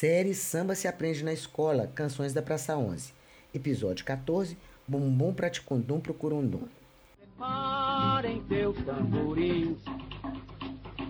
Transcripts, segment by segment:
Série Samba se aprende na escola, Canções da Praça 11. Episódio 14, Bumbum Praticundum pro Curundum. Preparem teus tamborins.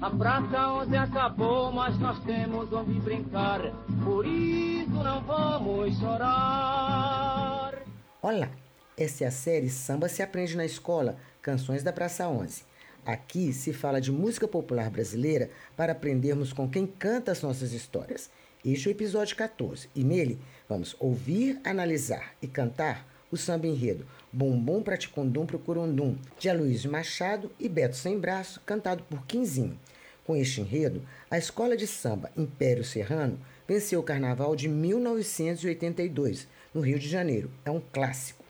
A Praça 11 acabou, mas nós temos onde brincar. Por isso não vamos chorar. Olá, essa é a série Samba se aprende na escola, Canções da Praça 11. Aqui se fala de música popular brasileira para aprendermos com quem canta as nossas histórias. Este é o episódio 14 e nele vamos ouvir, analisar e cantar o samba enredo Bumbum Praticundum pro Curundum, de Aloysio Machado e Beto Sem Braço, cantado por Quinzinho. Com este enredo, a escola de samba Império Serrano venceu o carnaval de 1982, no Rio de Janeiro. É um clássico.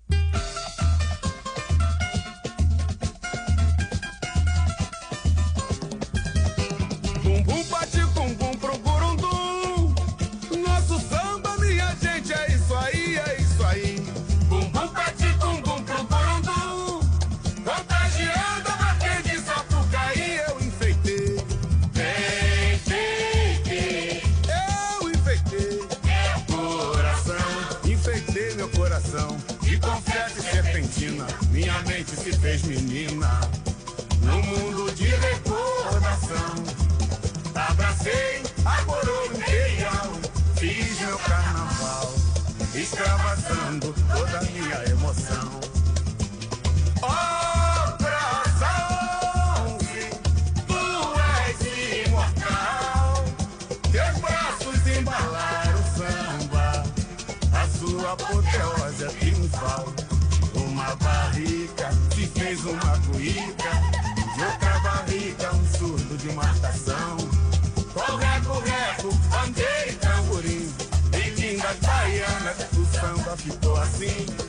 we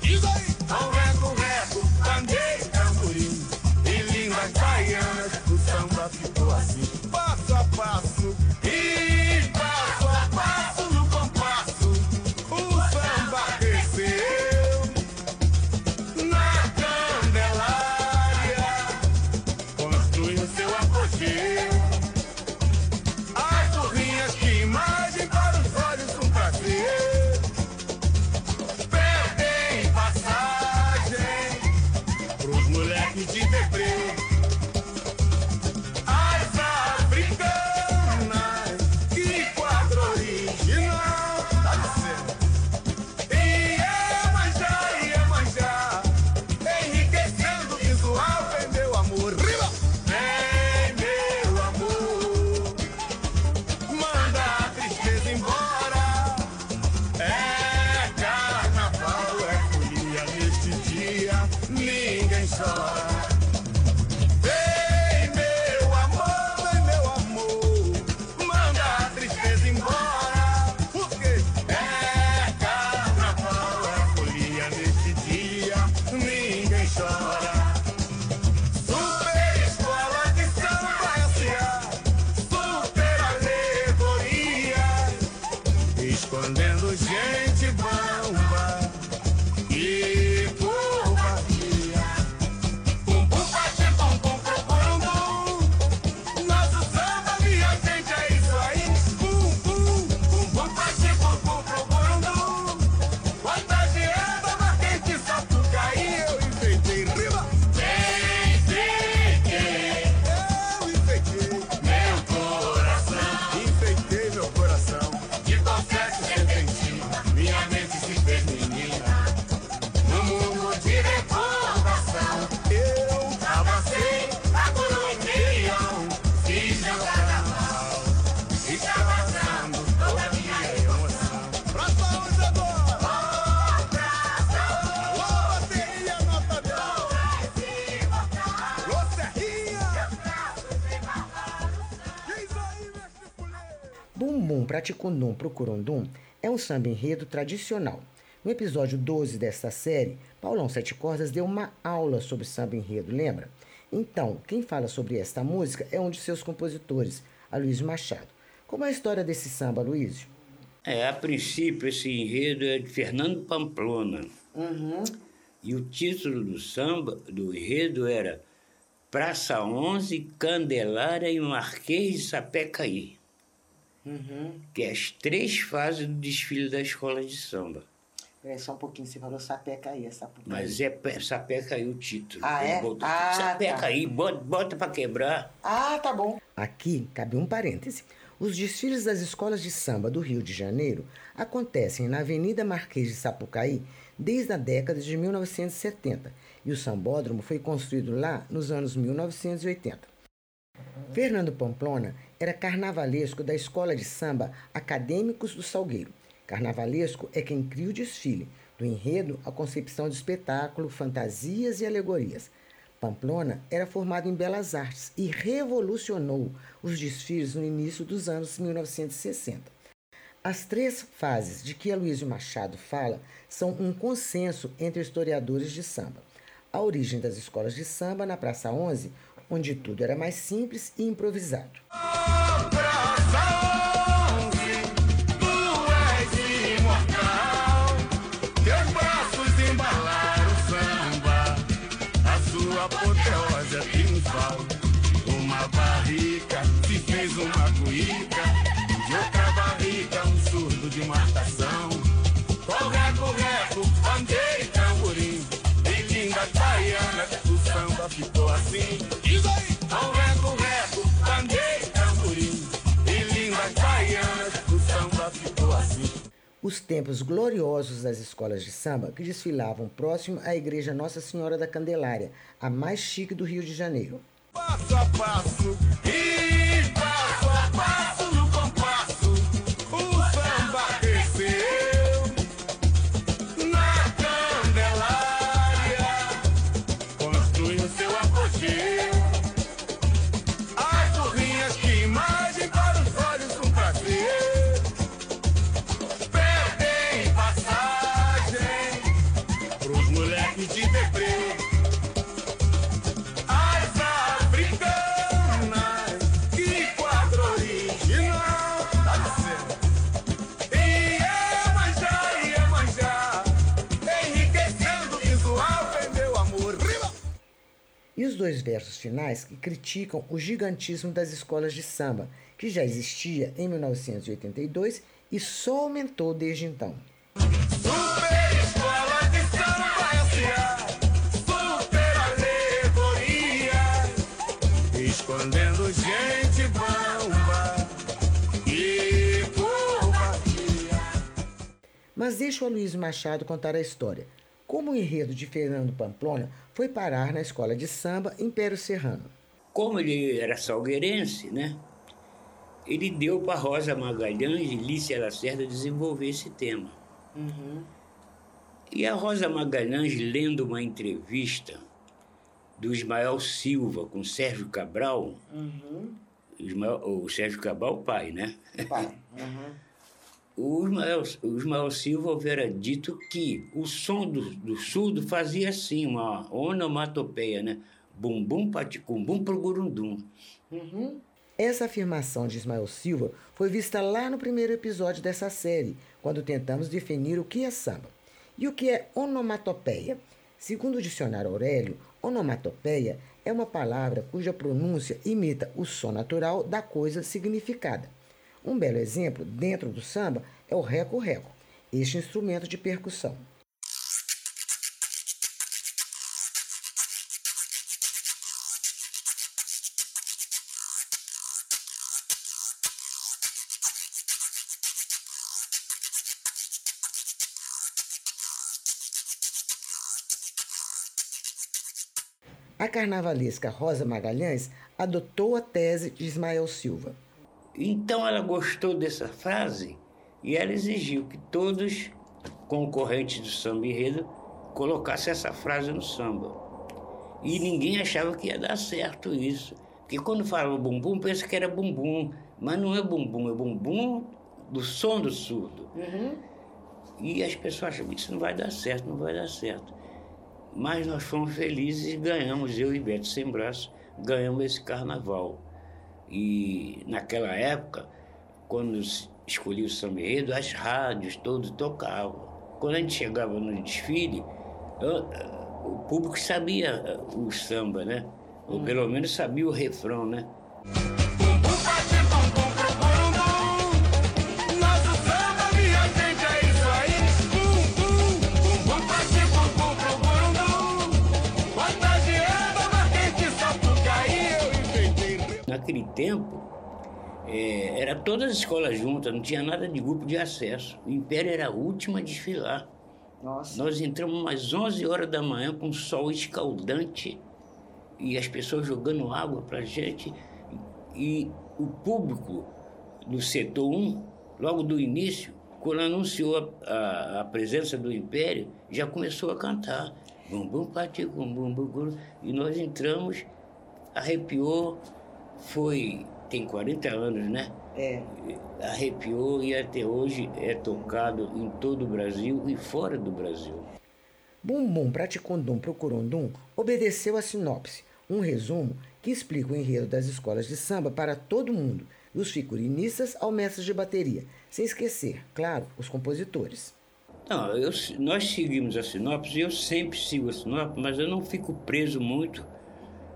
Praticundum pro Curundum é um samba enredo tradicional. No episódio 12 desta série, Paulão Sete Cordas deu uma aula sobre samba enredo, lembra? Então, quem fala sobre esta música é um de seus compositores, Aloysio Machado. Como é a história desse samba, Aloysio? É, a princípio, esse enredo é de Fernando Pamplona. E o título do samba, do enredo, era Praça 11, Candelária e Marquês de Sapecaí. Que é as três fases do desfile da escola de samba. Peraí, só um pouquinho, você falou Sapecaí, é Sapucaí. Mas é pe- Sapecaí o título. Ah, é? botou Ah, Sapecaí, bota, bota pra quebrar. Ah, tá bom. Aqui cabe um parêntese. Os desfiles das escolas de samba do Rio de Janeiro acontecem na Avenida Marquês de Sapucaí desde a década de 1970 e o sambódromo foi construído lá nos anos 1980. Fernando Pamplona era carnavalesco da escola de samba Acadêmicos do Salgueiro. Carnavalesco é quem cria o desfile, do enredo à concepção de espetáculo, fantasias e alegorias. Pamplona era formado em Belas Artes e revolucionou os desfiles no início dos anos 1960. As três fases de que Aloysio Machado fala são um consenso entre historiadores de samba. A origem das escolas de samba na Praça 11, onde tudo era mais simples e improvisado. Os tempos gloriosos das escolas de samba que desfilavam próximo à Igreja Nossa Senhora da Candelária, a mais chique do Rio de Janeiro. Passo a passo dois versos finais que criticam o gigantismo das escolas de samba, que já existia em 1982 e só aumentou desde então. Alegoria Escondendo gente bamba E Mas deixa o Aloysio Machado contar a história. Como o enredo de Fernando Pamplona foi parar na escola de samba Império Serrano. Como ele era salgueirense, né? Ele deu para Rosa Magalhães e Lícia Lacerda desenvolver esse tema. E a Rosa Magalhães, lendo uma entrevista do Ismael Silva com Sérgio Cabral, Ismael- o Sérgio Cabral, o pai, né? O Ismael, o Ismael Silva houvera dito que o som do, do surdo fazia assim, uma onomatopeia, né? Bum bum paticum bum pro gurundum. Essa afirmação de Ismael Silva foi vista lá no primeiro episódio dessa série, quando tentamos definir o que é samba. E o que é onomatopeia? Segundo o dicionário Aurélio, onomatopeia é uma palavra cuja pronúncia imita o som natural da coisa significada. Um belo exemplo dentro do samba é o reco-reco, este instrumento de percussão. A carnavalesca Rosa Magalhães adotou a tese de Ismael Silva. Então ela gostou dessa frase e ela exigiu que todos concorrentes do samba enredo colocassem essa frase no samba. E ninguém achava que ia dar certo isso. Porque quando fala bumbum, pensa que era bumbum. Mas não é bumbum, é bumbum do som do surdo. E as pessoas acham que isso não vai dar certo, não vai dar certo. Mas nós fomos felizes e ganhamos, eu e Beto Sem Braço, ganhamos esse carnaval. E naquela época, quando se escolhia o samba enredo, as rádios todos tocavam. Quando a gente chegava no desfile, eu- o público sabia eh, o samba, né? Ou pelo menos sabia o refrão, né? Tempo, é, era todas as escolas juntas, não tinha nada de grupo de acesso. O Império era a última a desfilar. Nossa. Nós entramos umas 11 horas da manhã com um sol escaldante e as pessoas jogando água para gente. E o público do setor 1, logo do início, quando anunciou a, a, a presença do Império, já começou a cantar. Bum, bum, pati, bum, bum, bum, bum. E nós entramos, arrepiou, foi, tem 40 anos, né? É. Arrepiou e até hoje é tocado em todo o Brasil e fora do Brasil. Bumbum Praticundum Procurundum obedeceu a sinopse, um resumo que explica o enredo das escolas de samba para todo mundo, dos figurinistas ao mestre de bateria, sem esquecer, claro, os compositores. Não, eu, nós seguimos a sinopse, eu sempre sigo a sinopse, mas eu não fico preso muito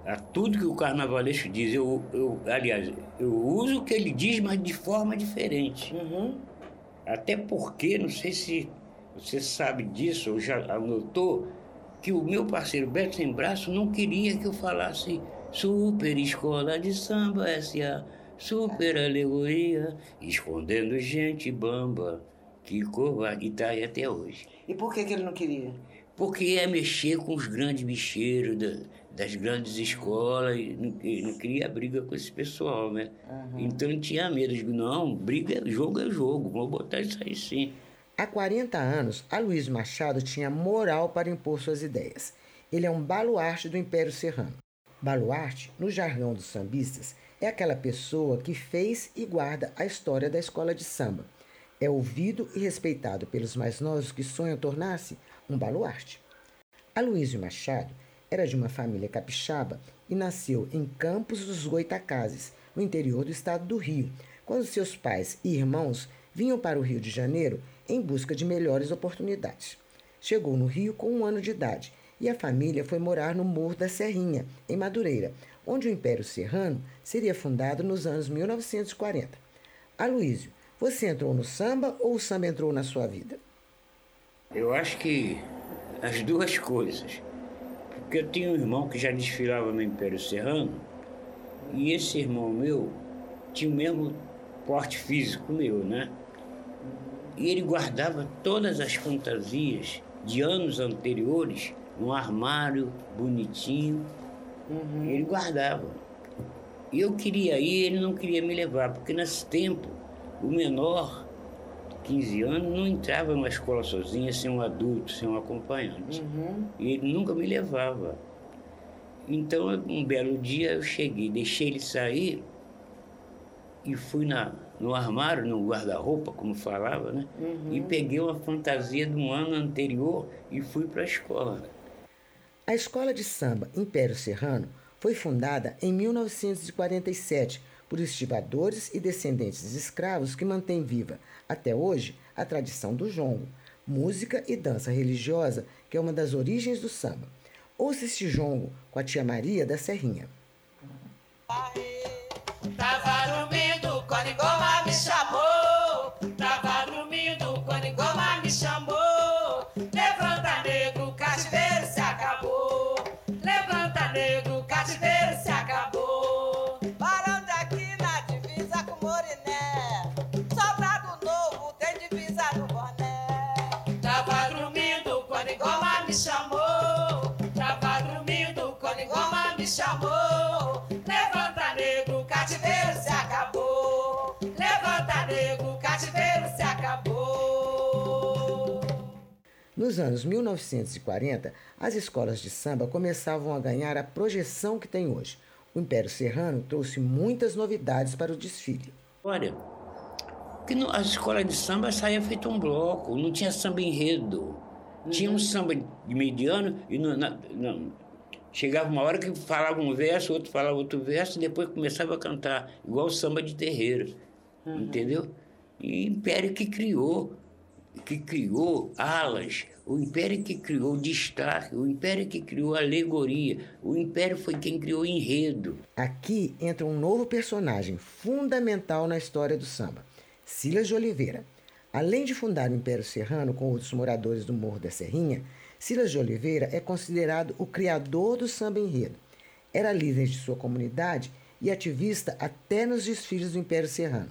a tudo que o carnavalesco diz. Eu, eu, aliás, eu uso o que ele diz, mas de forma diferente. Uhum. Até porque, não sei se você sabe disso ou já anotou, que o meu parceiro Beto Sem Braço não queria que eu falasse Super Escola de Samba S.A., Super Alegoria, escondendo gente bamba, que covarde, e tá aí até hoje. E por que, que ele não queria? Porque é mexer com os grandes bicheiros da, das grandes escolas e não, e não queria briga com esse pessoal, né? Então não tinha medo. Eu digo, não, briga, é jogo é jogo, vou botar isso aí sim. Há 40 anos, Aloysio Machado tinha moral para impor suas ideias. Ele é um baluarte do Império Serrano. Baluarte, no jargão dos sambistas, é aquela pessoa que fez e guarda a história da escola de samba. É ouvido e respeitado pelos mais novos que sonham tornar-se um baluarte. Aloysio Machado era de uma família capixaba e nasceu em Campos dos Goitacazes, no interior do estado do Rio, quando seus pais e irmãos vinham para o Rio de Janeiro em busca de melhores oportunidades. Chegou no Rio com um ano de idade e a família foi morar no Morro da Serrinha, em Madureira, onde o Império Serrano seria fundado nos anos 1940. Aloísio, você entrou no samba ou o samba entrou na sua vida? Eu acho que as duas coisas. Porque eu tinha um irmão que já desfilava no Império Serrano, e esse irmão meu tinha o mesmo porte físico meu, né? E ele guardava todas as fantasias de anos anteriores num armário bonitinho. Ele guardava. E eu queria ir, ele não queria me levar, porque nesse tempo o menor, 15 anos, não entrava numa escola sozinha sem um adulto, sem um acompanhante. E ele nunca me levava. Então, um belo dia eu cheguei, deixei ele sair e fui na, no armário, no guarda-roupa, como falava, né? E peguei uma fantasia de um ano anterior e fui para a escola. A escola de samba Império Serrano foi fundada em 1947 por estivadores e descendentes de escravos que mantém viva, até hoje, a tradição do jongo, música e dança religiosa que é uma das origens do samba. Ouça este jongo com a tia Maria da Serrinha. Tava dormindo Nos anos 1940, as escolas de samba começavam a ganhar a projeção que tem hoje. O Império Serrano trouxe muitas novidades para o desfile. Olha, que no, as escolas de samba saía feito um bloco, não tinha samba enredo. Tinha um samba de mediano e no- na- não, chegava uma hora que falava um verso, outro falava outro verso, e depois começava a cantar, igual samba de terreiro. Entendeu? E Império que criou, que criou alas, o Império que criou destaque, o Império que criou alegoria, o Império foi quem criou enredo. Aqui entra um novo personagem fundamental na história do samba, Silas de Oliveira. Além de fundar o Império Serrano com outros moradores do Morro da Serrinha, Silas de Oliveira é considerado o criador do samba enredo. Era líder de sua comunidade e ativista até nos desfiles do Império Serrano.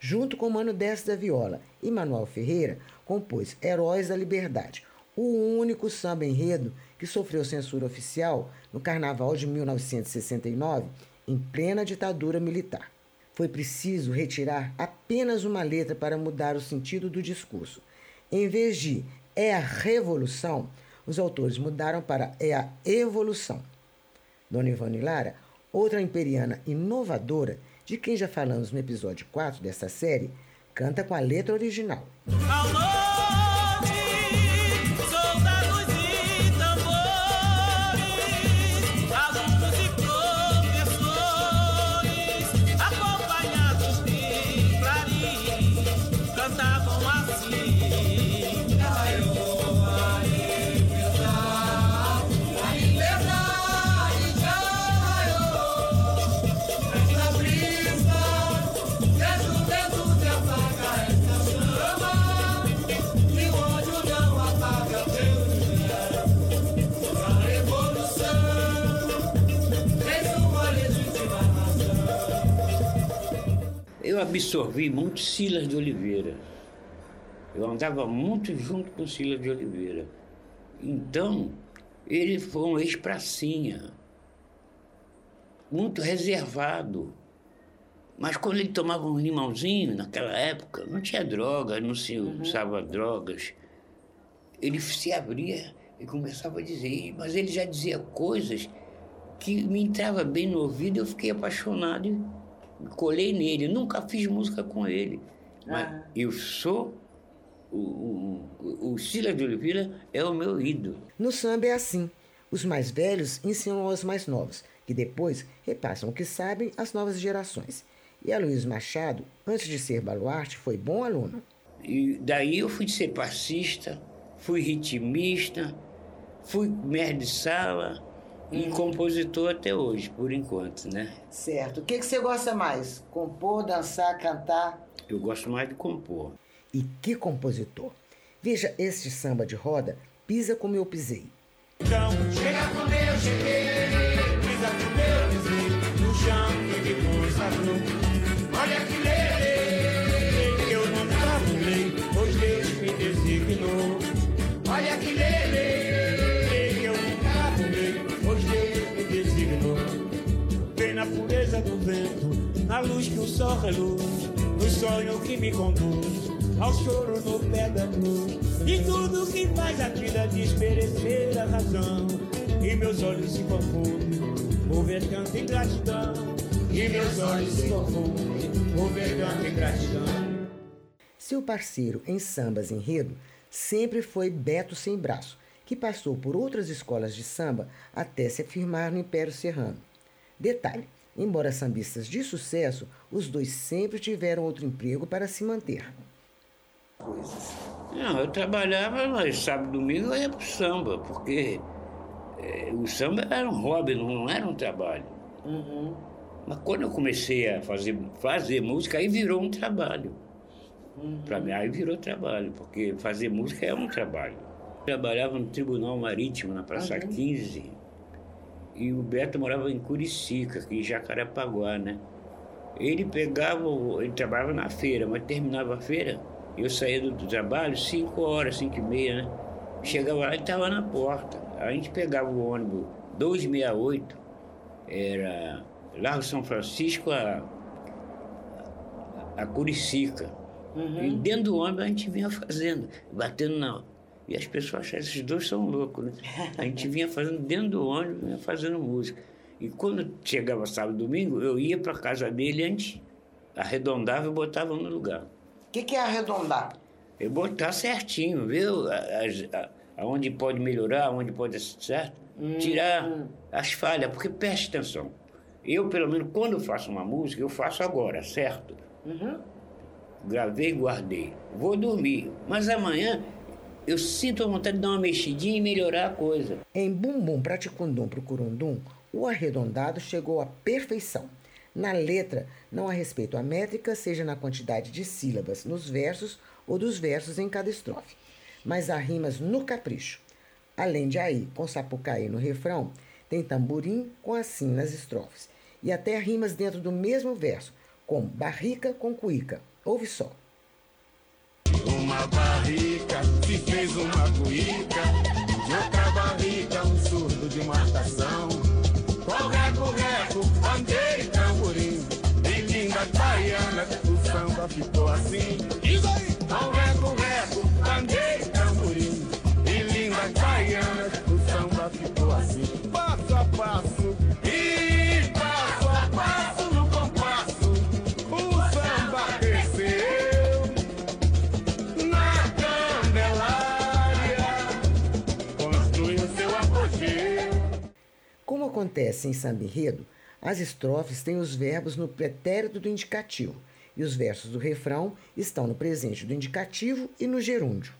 Junto com Mano Desce da Viola e Manuel Ferreira, compôs Heróis da Liberdade, o único samba enredo que sofreu censura oficial no Carnaval de 1969, em plena ditadura militar. Foi preciso retirar apenas uma letra para mudar o sentido do discurso. Em vez de é a revolução, os autores mudaram para é a evolução. Dona Ivone Lara, outra imperiana inovadora, de quem já falamos no episódio 4 desta série, canta com a letra original. Alô! Eu absorvi muito Silas de Oliveira. Eu andava muito junto com Silas de Oliveira. Então, ele foi um ex-pracinha, muito reservado. Mas quando ele tomava um limãozinho, naquela época, não tinha droga, não se uhum. usava drogas. Ele se abria e começava a dizer, mas ele já dizia coisas que me entrava bem no ouvido e eu fiquei apaixonado colei nele, nunca fiz música com ele. Mas ah. eu sou. O, o, o Silas de Oliveira é o meu ídolo. No samba é assim. Os mais velhos ensinam aos mais novos, que depois repassam o que sabem às novas gerações. E Luiz Machado, antes de ser baluarte, foi bom aluno. E daí eu fui ser passista, fui ritmista, fui mestre de sala, e compositor até hoje, por enquanto, né? Certo. O que, que você gosta mais? Compor, dançar, cantar? Eu gosto mais de compor. E que compositor? Veja este samba de roda, Pisa Como Eu Pisei. Então, chega como eu cheguei, na luz que o sol reluz, no sonho que me conduz, ao choro no pé da cruz, e tudo que faz a vida desmerecer a razão. E meus olhos se confundem, por ver tanta ingratidão. E meus olhos se confundem, por ver tanta ingratidão. Seu parceiro em sambas enredo sempre foi Beto Sem Braço, que passou por outras escolas de samba até se afirmar no Império Serrano. Detalhe: embora sambistas de sucesso, os dois sempre tiveram outro emprego para se manter. Não, eu trabalhava, mas sábado e domingo eu ia para o samba, porque é, o samba era um hobby, não era um trabalho. Uhum. Mas quando eu comecei a fazer, fazer música, aí virou um trabalho. Uhum. Para mim, aí virou trabalho, porque fazer música é um trabalho. Eu trabalhava no Tribunal Marítimo, na Praça uhum. 15, e o Beto morava em Curicica, aqui em Jacarepaguá, né? Ele pegava, ele trabalhava na feira, mas terminava a feira, eu saía do, do trabalho 5 horas, 5 e meia, né? Chegava lá e estava na porta. A gente pegava o ônibus 268, era Largo São Francisco a, a Curicica. Uhum. E dentro do ônibus a gente vinha fazendo, batendo na, e as pessoas achavam, esses dois são loucos, né? A gente vinha fazendo dentro do ônibus, vinha fazendo música. E quando chegava sábado e domingo, eu ia para casa dele antes, arredondava e botava no lugar. O que, que é arredondar? É botar certinho, viu? Aonde pode melhorar, aonde pode ser certo. Hum, Tirar hum. as falhas, porque preste atenção. Eu, pelo menos, quando eu faço uma música, eu faço agora, certo? Uhum. Gravei e guardei. Vou dormir. Mas amanhã eu sinto a vontade de dar uma mexidinha e melhorar a coisa. Em Bumbum Praticundum pro Curundum, o arredondado chegou à perfeição. Na letra, não há respeito à métrica, seja na quantidade de sílabas nos versos ou dos versos em cada estrofe, mas há rimas no capricho. Além de aí, com sapucaí no refrão, tem tamborim com assim nas estrofes. e até rimas dentro do mesmo verso, como barrica com cuíca. Ouve só. Uma barrica se fez uma cuíca, de outra barrica um surdo de marcação. Acontece em samba enredo, as estrofes têm os verbos no pretérito do indicativo e os versos do refrão estão no presente do indicativo e no gerúndio.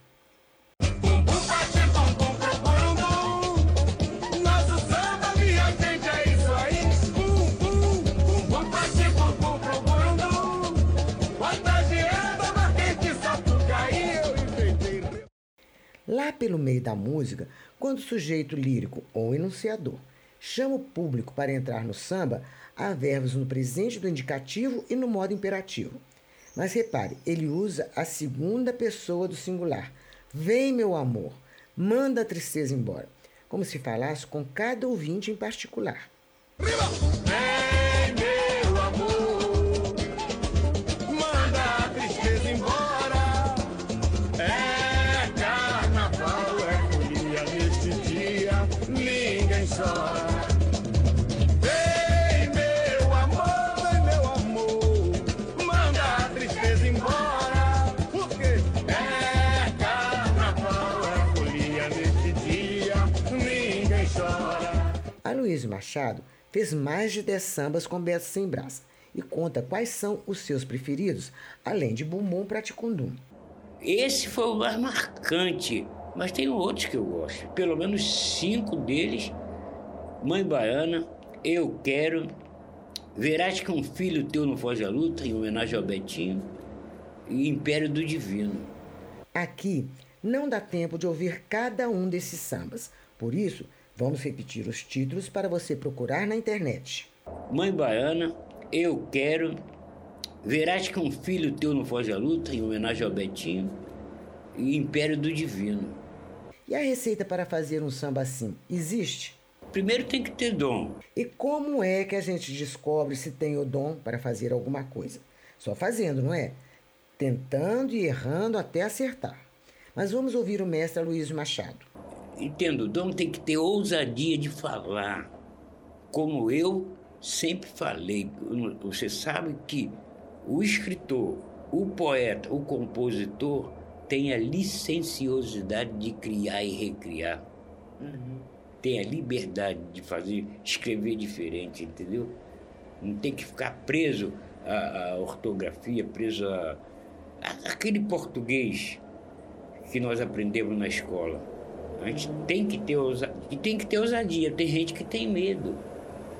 Lá pelo meio da música, quando o sujeito lírico ou enunciador chama o público para entrar no samba, há verbos no presente do indicativo e no modo imperativo. Mas repare, ele usa a segunda pessoa do singular. Vem, meu amor, manda a tristeza embora, como se falasse com cada ouvinte em particular. Machado fez mais de 10 sambas com Beto Sem Braça e conta quais são os seus preferidos, além de Bumbum Praticundum. Esse foi o mais marcante, mas tem outros que eu gosto. Pelo menos cinco deles. Mãe Baiana, Eu Quero, Verás que um filho teu não foge à luta, em homenagem ao Betinho, e Império do Divino. Aqui não dá tempo de ouvir cada um desses sambas, por isso vamos repetir os títulos para você procurar na internet. Mãe Baiana, Eu Quero, Verás que um filho teu não foge à luta, em homenagem ao Betinho, e Império do Divino. E a receita para fazer um samba assim existe? Primeiro tem que ter dom. E como é que a gente descobre se tem o dom para fazer alguma coisa? Só fazendo, não é? Tentando e errando até acertar. Mas vamos ouvir o mestre Luiz Machado. E tendo dom, tem que ter ousadia de falar. Como eu sempre falei. Você sabe que o escritor, o poeta, o compositor tem a licenciosidade de criar e recriar. Tem a liberdade de fazer, escrever diferente, entendeu? Não tem que ficar preso à, à ortografia, preso a, a- àquele português que nós aprendemos na escola. A gente tem que ter ousa- e tem que ter ousadia. Tem gente que tem medo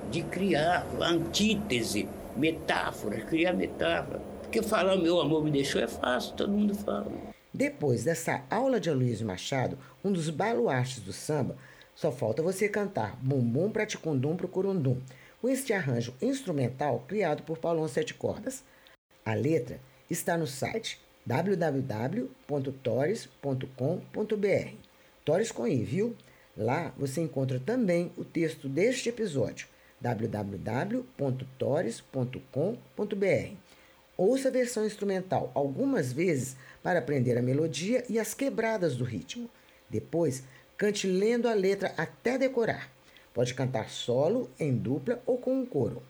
de criar antítese, metáforas, criar metáfora. Porque falar meu amor me deixou é fácil, todo mundo fala. Depois dessa aula de Aloysio Machado, um dos baluartes do samba, só falta você cantar Bumbum Praticundum pro Curundum, com este arranjo instrumental criado por Paulão Sete Cordas. A letra está no site www.tores.com.br. Com I, viu? Lá você encontra também o texto deste episódio, www.tores.com.br. Ouça a versão instrumental algumas vezes para aprender a melodia e as quebradas do ritmo. Depois, cante lendo a letra até decorar. Pode cantar solo, em dupla ou com um coro.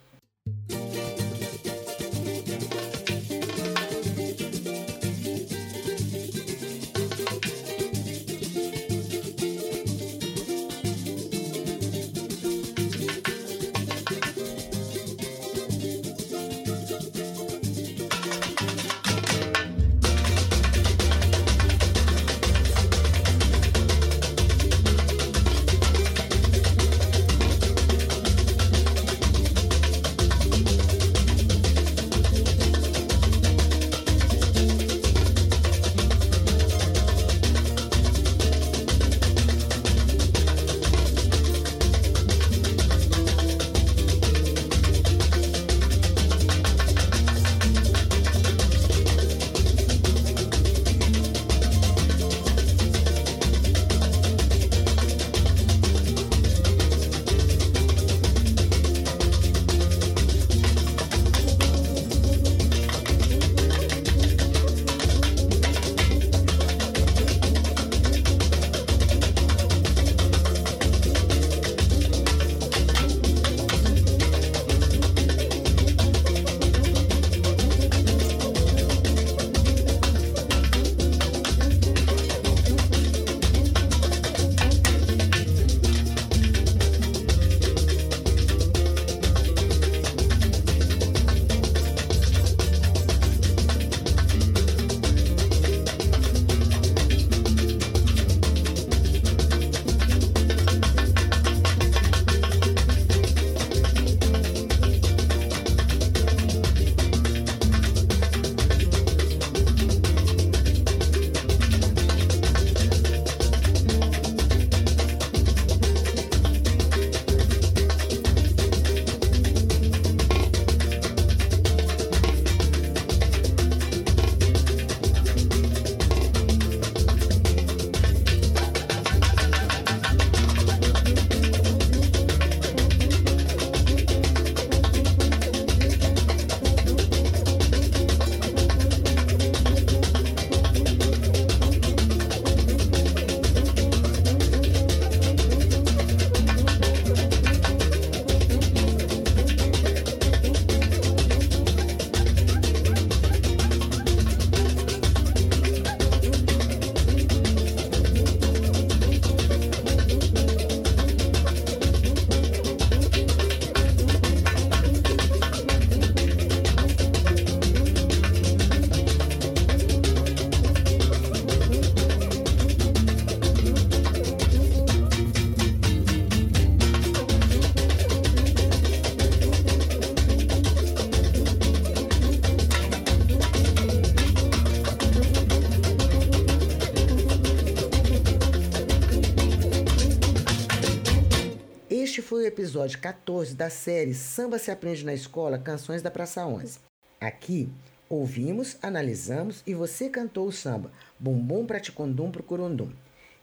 Episódio 14 da série Samba se aprende na escola, Canções da Praça 11. Aqui ouvimos, analisamos e você cantou o samba Bumbum Praticondum pro Curundum.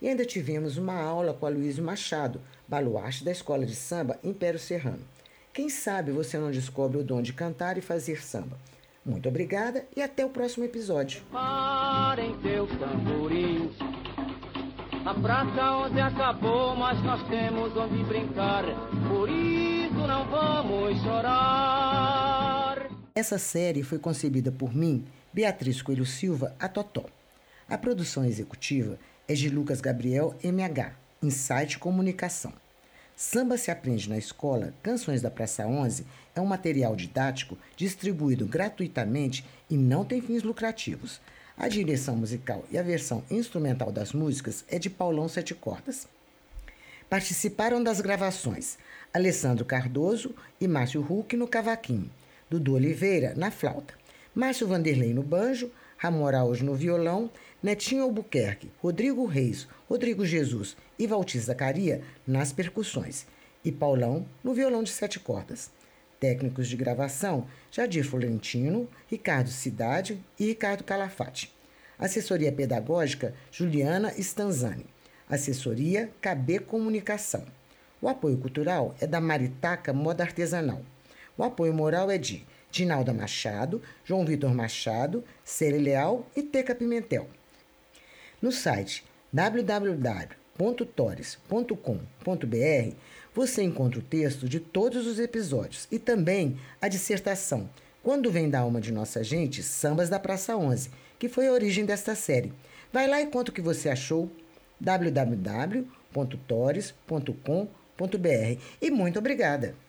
E ainda tivemos uma aula com a Luísa Machado, baluarte da escola de samba Império Serrano. Quem sabe você não descobre o dom de cantar e fazer samba. Muito obrigada e até o próximo episódio. Parem tamborins. A praça onde acabou, mas nós temos onde brincar. Por isso não vamos chorar. Essa série foi concebida por mim, Beatriz Coelho Silva, a Totó. A produção executiva é de Lucas Gabriel MH, Insight Comunicação. Samba se aprende na escola, Canções da Praça 11 é um material didático distribuído gratuitamente e não tem fins lucrativos. A direção musical e a versão instrumental das músicas é de Paulão Sete Cordas. Participaram das gravações Alessandro Cardoso e Márcio Huck no cavaquinho, Dudu Oliveira na flauta, Márcio Vanderlei no banjo, Ramon Araújo no violão, Netinho Albuquerque, Rodrigo Reis, Rodrigo Jesus e Valtir Zacaria nas percussões e Paulão no violão de sete cordas. Técnicos de gravação: Jadir Florentino, Ricardo Cidade e Ricardo Calafate. Assessoria pedagógica: Juliana Stanzani. Assessoria KB Comunicação. O apoio cultural é da Maritaca Moda Artesanal. O apoio moral é de Dinalda Machado, João Vitor Machado, Cere Leal e Teca Pimentel. No site www.tores.com.br você encontra o texto de todos os episódios e também a dissertação Quando Vem da Alma de Nossa Gente, Sambas da Praça 11, que foi a origem desta série. Vai lá e conta o que você achou www.tores.com.br e muito obrigada!